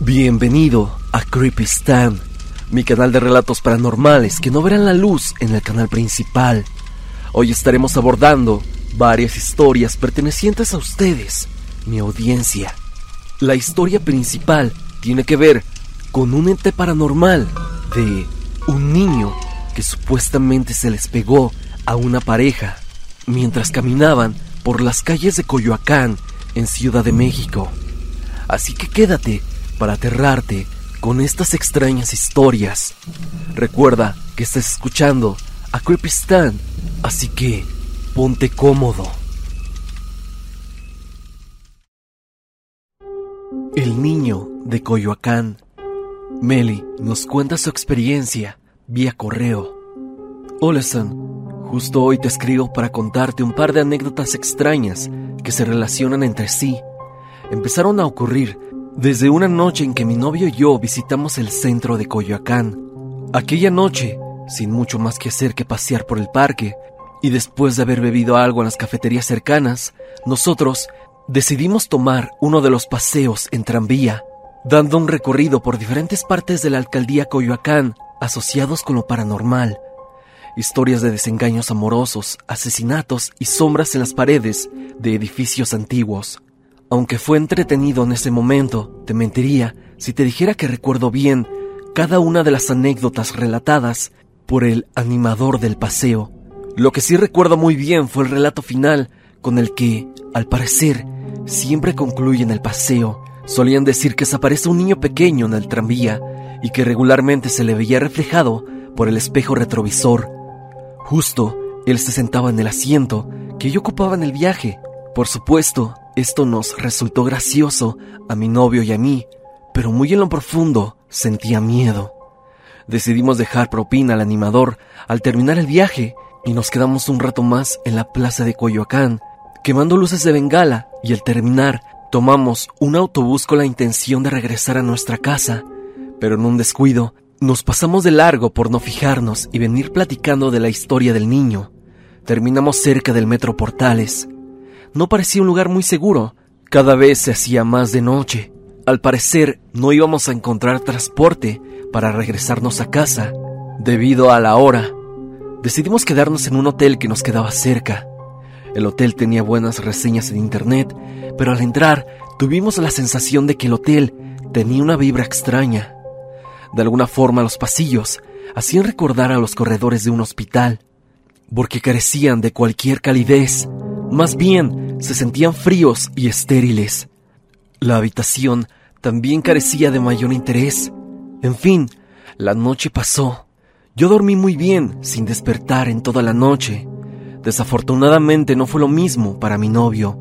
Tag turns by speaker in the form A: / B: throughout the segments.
A: Bienvenido a Creepy Stan, mi canal de relatos paranormales que no verán la luz en el canal principal. Hoy estaremos abordando varias historias pertenecientes a ustedes, mi audiencia. La historia principal tiene que ver con un ente paranormal de un niño que supuestamente se les pegó a una pareja mientras caminaban por las calles de Coyoacán en Ciudad de México. Así que quédate para aterrarte con estas extrañas historias. Recuerda que estás escuchando a Creepy Stan, así que ponte cómodo. El niño de Coyoacán. Meli nos cuenta su experiencia vía correo. Hola, Justo hoy te escribo para contarte un par de anécdotas extrañas que se relacionan entre sí. Empezaron a ocurrir desde una noche en que mi novio y yo visitamos el centro de Coyoacán. Aquella noche, sin mucho más que hacer que pasear por el parque, y después de haber bebido algo en las cafeterías cercanas, nosotros decidimos tomar uno de los paseos en tranvía, dando un recorrido por diferentes partes de la alcaldía Coyoacán asociados con lo paranormal. Historias de desengaños amorosos, asesinatos y sombras en las paredes de edificios antiguos. Aunque fue entretenido en ese momento, te mentiría si te dijera que recuerdo bien cada una de las anécdotas relatadas por el animador del paseo. Lo que sí recuerdo muy bien fue el relato final con el que, al parecer, siempre concluyen el paseo. Solían decir que desaparece un niño pequeño en el tranvía y que regularmente se le veía reflejado por el espejo retrovisor. Justo, él se sentaba en el asiento que yo ocupaba en el viaje. Por supuesto, esto nos resultó gracioso a mi novio y a mí, pero muy en lo profundo sentía miedo. Decidimos dejar propina al animador al terminar el viaje y nos quedamos un rato más en la plaza de Coyoacán, quemando luces de bengala y al terminar tomamos un autobús con la intención de regresar a nuestra casa, pero en un descuido nos pasamos de largo por no fijarnos y venir platicando de la historia del niño. Terminamos cerca del Metro Portales, no parecía un lugar muy seguro. Cada vez se hacía más de noche. Al parecer no íbamos a encontrar transporte para regresarnos a casa. Debido a la hora, decidimos quedarnos en un hotel que nos quedaba cerca. El hotel tenía buenas reseñas en internet, pero al entrar tuvimos la sensación de que el hotel tenía una vibra extraña. De alguna forma los pasillos hacían recordar a los corredores de un hospital, porque carecían de cualquier calidez. Más bien, se sentían fríos y estériles. La habitación también carecía de mayor interés. En fin, la noche pasó. Yo dormí muy bien, sin despertar en toda la noche. Desafortunadamente no fue lo mismo para mi novio,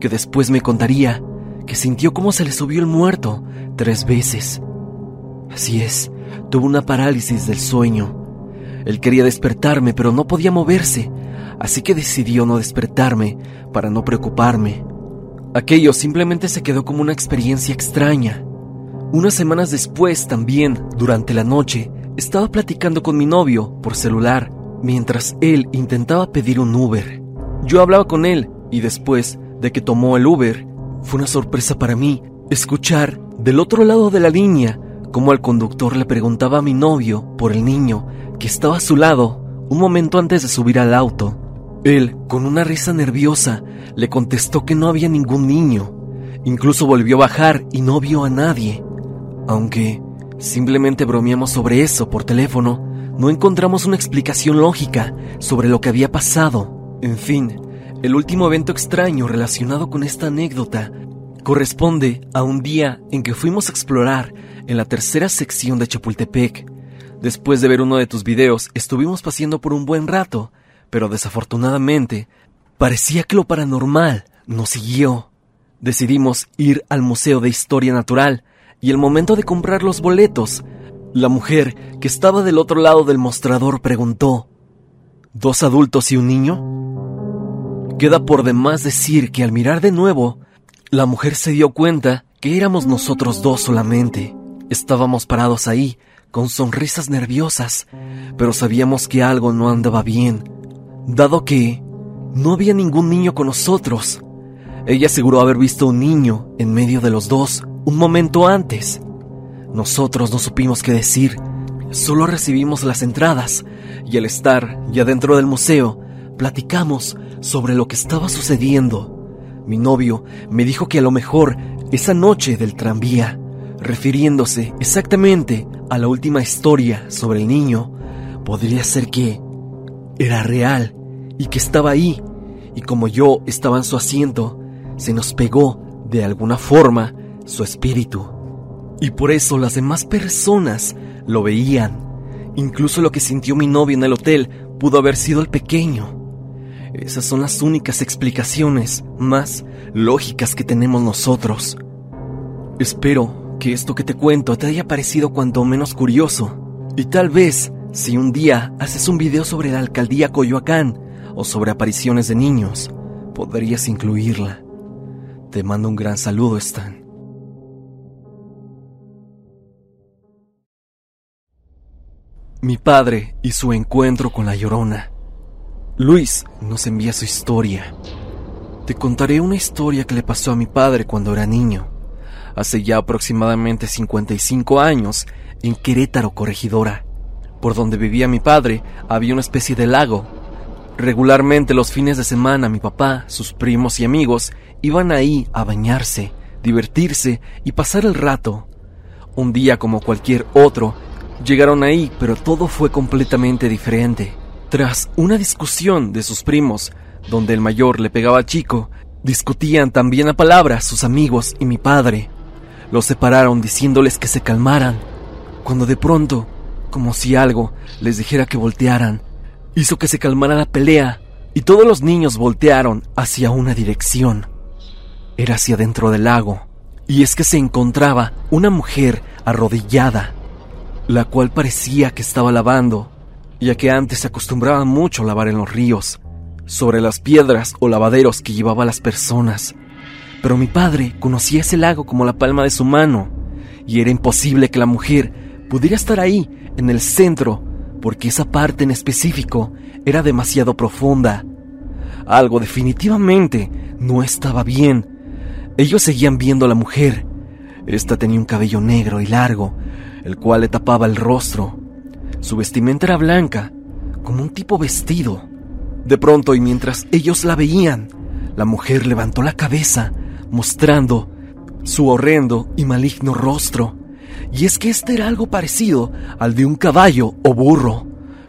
A: que después me contaría que sintió cómo se le subió el muerto tres veces. Así es, tuvo una parálisis del sueño. Él quería despertarme, pero no podía moverse, así que decidió no despertarme para no preocuparme. Aquello simplemente se quedó como una experiencia extraña. Unas semanas después, también, durante la noche, estaba platicando con mi novio por celular, mientras él intentaba pedir un Uber. Yo hablaba con él y después de que tomó el Uber, fue una sorpresa para mí escuchar del otro lado de la línea cómo el conductor le preguntaba a mi novio por el niño que estaba a su lado un momento antes de subir al auto. Él, con una risa nerviosa, le contestó que no había ningún niño. Incluso volvió a bajar y no vio a nadie. Aunque simplemente bromeamos sobre eso por teléfono, no encontramos una explicación lógica sobre lo que había pasado. En fin, el último evento extraño relacionado con esta anécdota corresponde a un día en que fuimos a explorar en la tercera sección de Chapultepec. Después de ver uno de tus videos, estuvimos paseando por un buen rato pero desafortunadamente parecía que lo paranormal nos siguió. Decidimos ir al Museo de Historia Natural y el momento de comprar los boletos, la mujer que estaba del otro lado del mostrador preguntó, ¿Dos adultos y un niño? Queda por demás decir que al mirar de nuevo, la mujer se dio cuenta que éramos nosotros dos solamente. Estábamos parados ahí, con sonrisas nerviosas, pero sabíamos que algo no andaba bien dado que no había ningún niño con nosotros. Ella aseguró haber visto un niño en medio de los dos un momento antes. Nosotros no supimos qué decir, solo recibimos las entradas y al estar ya dentro del museo, platicamos sobre lo que estaba sucediendo. Mi novio me dijo que a lo mejor esa noche del tranvía, refiriéndose exactamente a la última historia sobre el niño, podría ser que era real y que estaba ahí, y como yo estaba en su asiento, se nos pegó de alguna forma su espíritu. Y por eso las demás personas lo veían. Incluso lo que sintió mi novio en el hotel pudo haber sido el pequeño. Esas son las únicas explicaciones más lógicas que tenemos nosotros. Espero que esto que te cuento te haya parecido cuanto menos curioso. Y tal vez, si un día haces un video sobre la alcaldía Coyoacán o sobre apariciones de niños, podrías incluirla. Te mando un gran saludo, Stan. Mi padre y su encuentro con la llorona. Luis nos envía su historia. Te contaré una historia que le pasó a mi padre cuando era niño, hace ya aproximadamente 55 años, en Querétaro, Corregidora. Por donde vivía mi padre había una especie de lago. Regularmente los fines de semana mi papá, sus primos y amigos iban ahí a bañarse, divertirse y pasar el rato. Un día como cualquier otro, Llegaron ahí, pero todo fue completamente diferente. Tras una discusión de sus primos, donde el mayor le pegaba al chico, discutían también a palabras sus amigos y mi padre. Los separaron diciéndoles que se calmaran, cuando de pronto, como si algo les dijera que voltearan, hizo que se calmara la pelea y todos los niños voltearon hacia una dirección. Era hacia dentro del lago, y es que se encontraba una mujer arrodillada la cual parecía que estaba lavando, ya que antes se acostumbraba mucho a lavar en los ríos, sobre las piedras o lavaderos que llevaba las personas. Pero mi padre conocía ese lago como la palma de su mano, y era imposible que la mujer pudiera estar ahí, en el centro, porque esa parte en específico era demasiado profunda. Algo definitivamente no estaba bien. Ellos seguían viendo a la mujer. Esta tenía un cabello negro y largo, el cual le tapaba el rostro. Su vestimenta era blanca, como un tipo vestido. De pronto, y mientras ellos la veían, la mujer levantó la cabeza, mostrando su horrendo y maligno rostro. Y es que este era algo parecido al de un caballo o burro,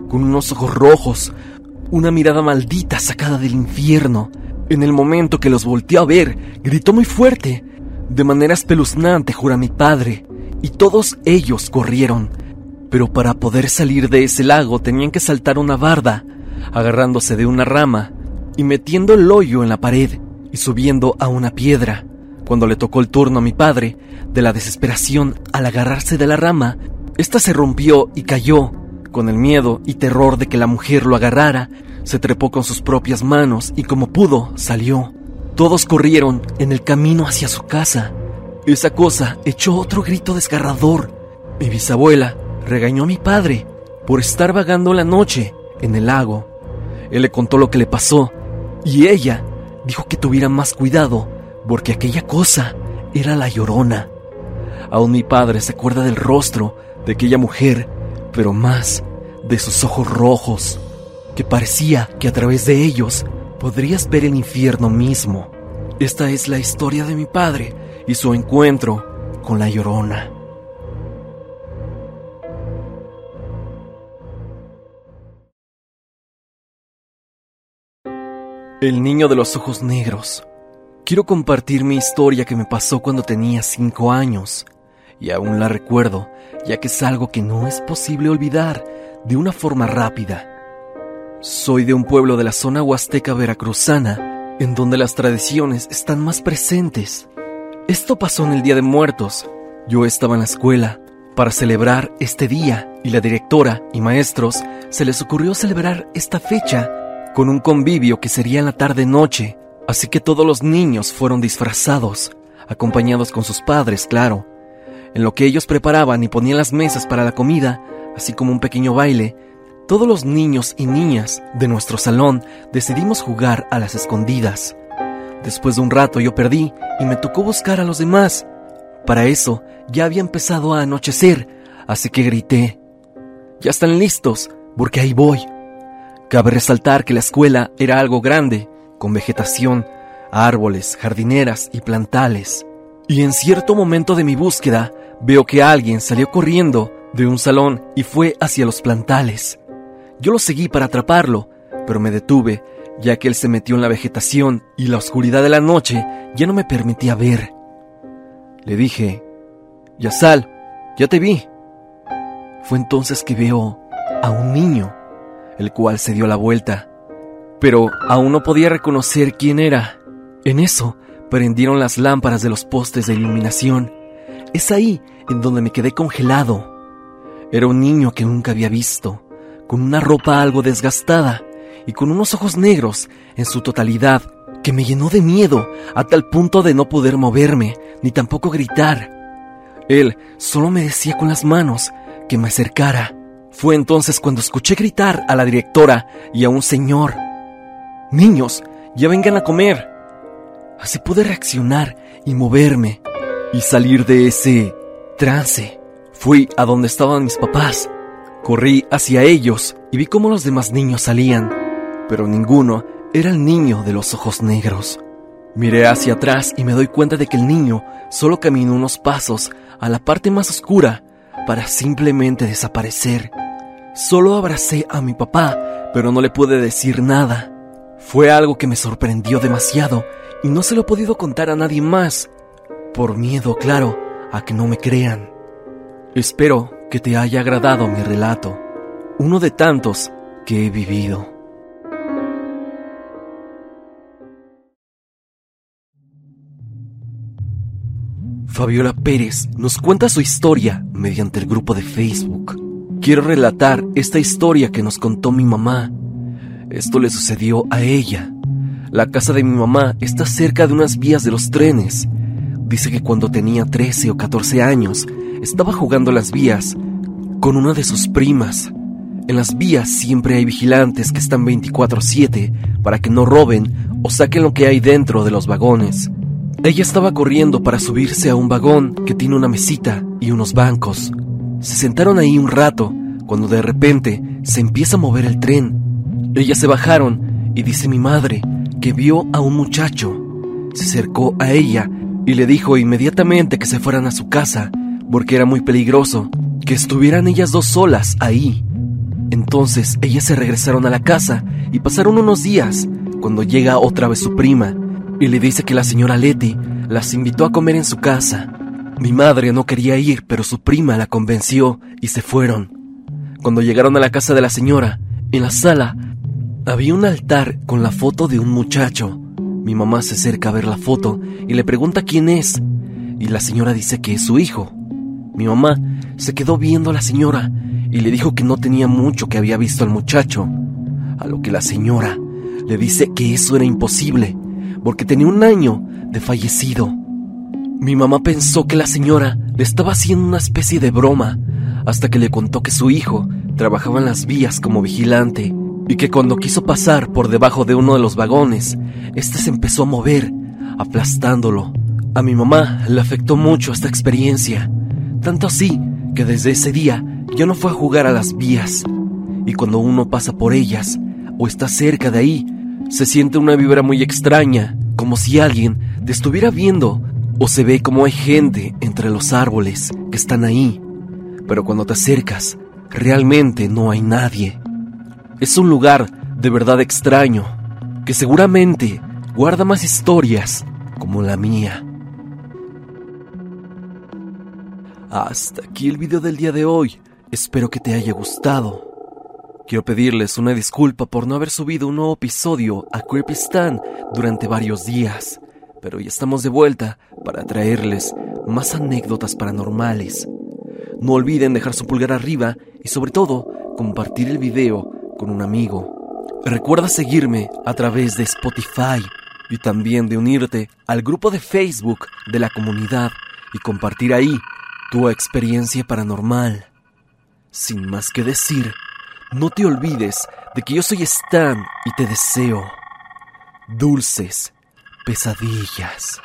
A: con unos ojos rojos, una mirada maldita sacada del infierno. En el momento que los volteó a ver, gritó muy fuerte, de manera espeluznante, jura mi padre, y todos ellos corrieron. Pero para poder salir de ese lago tenían que saltar una barda, agarrándose de una rama y metiendo el hoyo en la pared y subiendo a una piedra. Cuando le tocó el turno a mi padre, de la desesperación al agarrarse de la rama, ésta se rompió y cayó. Con el miedo y terror de que la mujer lo agarrara, se trepó con sus propias manos y como pudo salió. Todos corrieron en el camino hacia su casa. Esa cosa echó otro grito desgarrador. Mi bisabuela regañó a mi padre por estar vagando la noche en el lago. Él le contó lo que le pasó y ella dijo que tuviera más cuidado porque aquella cosa era la llorona. Aún mi padre se acuerda del rostro de aquella mujer, pero más de sus ojos rojos, que parecía que a través de ellos podrías ver el infierno mismo. Esta es la historia de mi padre y su encuentro con la llorona. El niño de los ojos negros. Quiero compartir mi historia que me pasó cuando tenía cinco años, y aún la recuerdo, ya que es algo que no es posible olvidar de una forma rápida. Soy de un pueblo de la zona huasteca veracruzana, en donde las tradiciones están más presentes esto pasó en el Día de Muertos. Yo estaba en la escuela para celebrar este día y la directora y maestros se les ocurrió celebrar esta fecha con un convivio que sería en la tarde-noche, así que todos los niños fueron disfrazados, acompañados con sus padres, claro. En lo que ellos preparaban y ponían las mesas para la comida, así como un pequeño baile, todos los niños y niñas de nuestro salón decidimos jugar a las escondidas. Después de un rato yo perdí y me tocó buscar a los demás. Para eso ya había empezado a anochecer, así que grité. Ya están listos, porque ahí voy. Cabe resaltar que la escuela era algo grande, con vegetación, árboles, jardineras y plantales. Y en cierto momento de mi búsqueda, veo que alguien salió corriendo de un salón y fue hacia los plantales. Yo lo seguí para atraparlo, pero me detuve, ya que él se metió en la vegetación y la oscuridad de la noche ya no me permitía ver. Le dije, ya sal, ya te vi. Fue entonces que veo a un niño, el cual se dio la vuelta, pero aún no podía reconocer quién era. En eso, prendieron las lámparas de los postes de iluminación. Es ahí en donde me quedé congelado. Era un niño que nunca había visto, con una ropa algo desgastada y con unos ojos negros en su totalidad que me llenó de miedo a tal punto de no poder moverme ni tampoco gritar. Él solo me decía con las manos que me acercara. Fue entonces cuando escuché gritar a la directora y a un señor. Niños, ya vengan a comer. Así pude reaccionar y moverme y salir de ese trance. Fui a donde estaban mis papás. Corrí hacia ellos y vi cómo los demás niños salían, pero ninguno era el niño de los ojos negros. Miré hacia atrás y me doy cuenta de que el niño solo caminó unos pasos a la parte más oscura para simplemente desaparecer. Solo abracé a mi papá, pero no le pude decir nada. Fue algo que me sorprendió demasiado y no se lo he podido contar a nadie más, por miedo, claro, a que no me crean. Espero que te haya agradado mi relato, uno de tantos que he vivido. Fabiola Pérez nos cuenta su historia mediante el grupo de Facebook. Quiero relatar esta historia que nos contó mi mamá. Esto le sucedió a ella. La casa de mi mamá está cerca de unas vías de los trenes. Dice que cuando tenía 13 o 14 años, estaba jugando las vías con una de sus primas. En las vías siempre hay vigilantes que están 24/7 para que no roben o saquen lo que hay dentro de los vagones. Ella estaba corriendo para subirse a un vagón que tiene una mesita y unos bancos. Se sentaron ahí un rato, cuando de repente se empieza a mover el tren. Ellas se bajaron y dice mi madre que vio a un muchacho. Se acercó a ella y le dijo inmediatamente que se fueran a su casa, porque era muy peligroso que estuvieran ellas dos solas ahí. Entonces ellas se regresaron a la casa y pasaron unos días cuando llega otra vez su prima y le dice que la señora Letty las invitó a comer en su casa. Mi madre no quería ir, pero su prima la convenció y se fueron. Cuando llegaron a la casa de la señora, en la sala había un altar con la foto de un muchacho. Mi mamá se acerca a ver la foto y le pregunta quién es, y la señora dice que es su hijo. Mi mamá se quedó viendo a la señora y le dijo que no tenía mucho que había visto al muchacho, a lo que la señora le dice que eso era imposible, porque tenía un año de fallecido. Mi mamá pensó que la señora le estaba haciendo una especie de broma, hasta que le contó que su hijo trabajaba en las vías como vigilante y que cuando quiso pasar por debajo de uno de los vagones, este se empezó a mover, aplastándolo. A mi mamá le afectó mucho esta experiencia, tanto así que desde ese día ya no fue a jugar a las vías. Y cuando uno pasa por ellas o está cerca de ahí, se siente una vibra muy extraña, como si alguien te estuviera viendo, o se ve como hay gente entre los árboles que están ahí. Pero cuando te acercas, realmente no hay nadie. Es un lugar de verdad extraño, que seguramente guarda más historias como la mía. Hasta aquí el video del día de hoy. Espero que te haya gustado. Quiero pedirles una disculpa por no haber subido un nuevo episodio a Creepy Stan durante varios días, pero ya estamos de vuelta para traerles más anécdotas paranormales. No olviden dejar su pulgar arriba y sobre todo compartir el video con un amigo. Recuerda seguirme a través de Spotify y también de unirte al grupo de Facebook de la comunidad y compartir ahí tu experiencia paranormal. Sin más que decir, no te olvides de que yo soy Stan y te deseo dulces pesadillas.